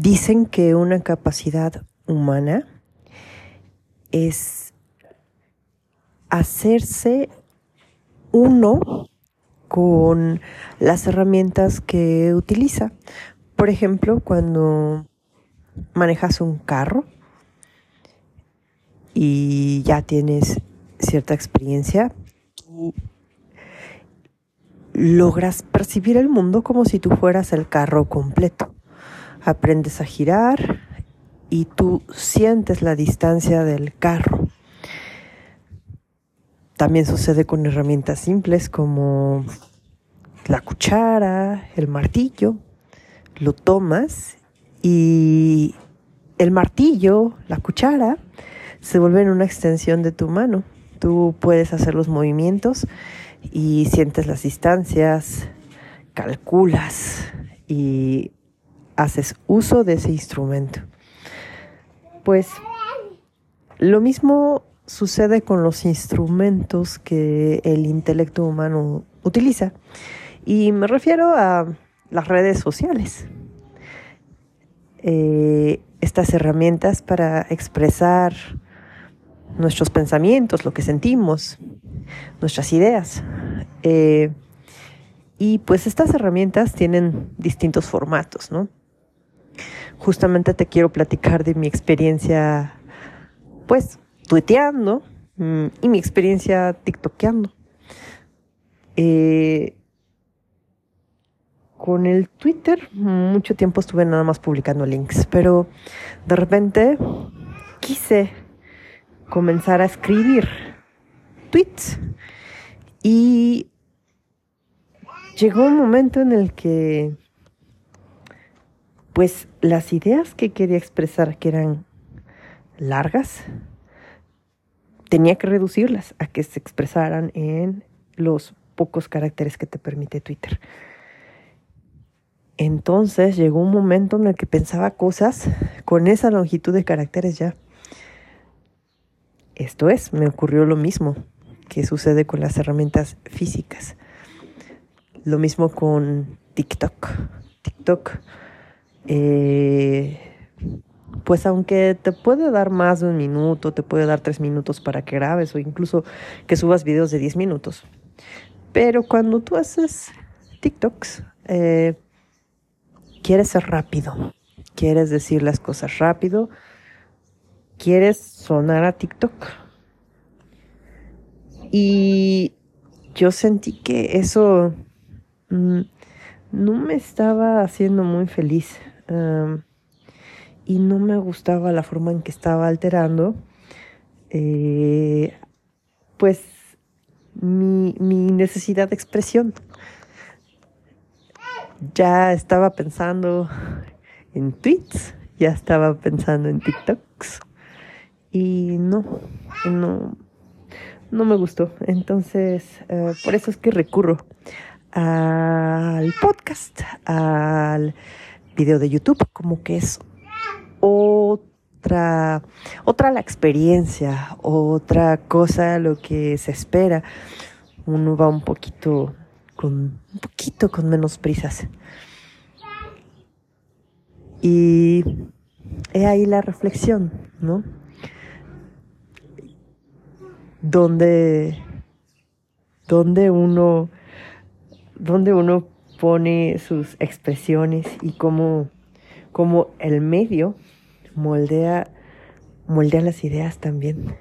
Dicen que una capacidad humana es hacerse uno con las herramientas que utiliza. Por ejemplo, cuando manejas un carro y ya tienes cierta experiencia, logras percibir el mundo como si tú fueras el carro completo. Aprendes a girar y tú sientes la distancia del carro. También sucede con herramientas simples como la cuchara, el martillo. Lo tomas y el martillo, la cuchara, se vuelven una extensión de tu mano. Tú puedes hacer los movimientos y sientes las distancias, calculas y haces uso de ese instrumento. Pues lo mismo sucede con los instrumentos que el intelecto humano utiliza. Y me refiero a las redes sociales. Eh, estas herramientas para expresar nuestros pensamientos, lo que sentimos, nuestras ideas. Eh, y pues estas herramientas tienen distintos formatos, ¿no? Justamente te quiero platicar de mi experiencia, pues, tuiteando mm, y mi experiencia tiktokeando. Eh, con el Twitter mucho tiempo estuve nada más publicando links, pero de repente quise comenzar a escribir tweets y llegó un momento en el que pues las ideas que quería expresar que eran largas tenía que reducirlas a que se expresaran en los pocos caracteres que te permite Twitter. Entonces llegó un momento en el que pensaba cosas con esa longitud de caracteres ya. Esto es, me ocurrió lo mismo que sucede con las herramientas físicas. Lo mismo con TikTok. TikTok, eh, pues aunque te puede dar más de un minuto, te puede dar tres minutos para que grabes o incluso que subas videos de diez minutos. Pero cuando tú haces TikToks, eh, quieres ser rápido, quieres decir las cosas rápido, quieres sonar a TikTok. Y yo sentí que eso mm, no me estaba haciendo muy feliz. Y no me gustaba la forma en que estaba alterando, eh, pues, mi, mi necesidad de expresión. Ya estaba pensando en tweets, ya estaba pensando en TikToks y no, no, no me gustó. Entonces, eh, por eso es que recurro al podcast, al video de YouTube, como que es otra, otra la experiencia, otra cosa lo que se espera. Uno va un poquito con un poquito con menos prisas. Y he ahí la reflexión, ¿no? donde, donde uno, donde uno pone sus expresiones y cómo, cómo el medio moldea, moldea las ideas también.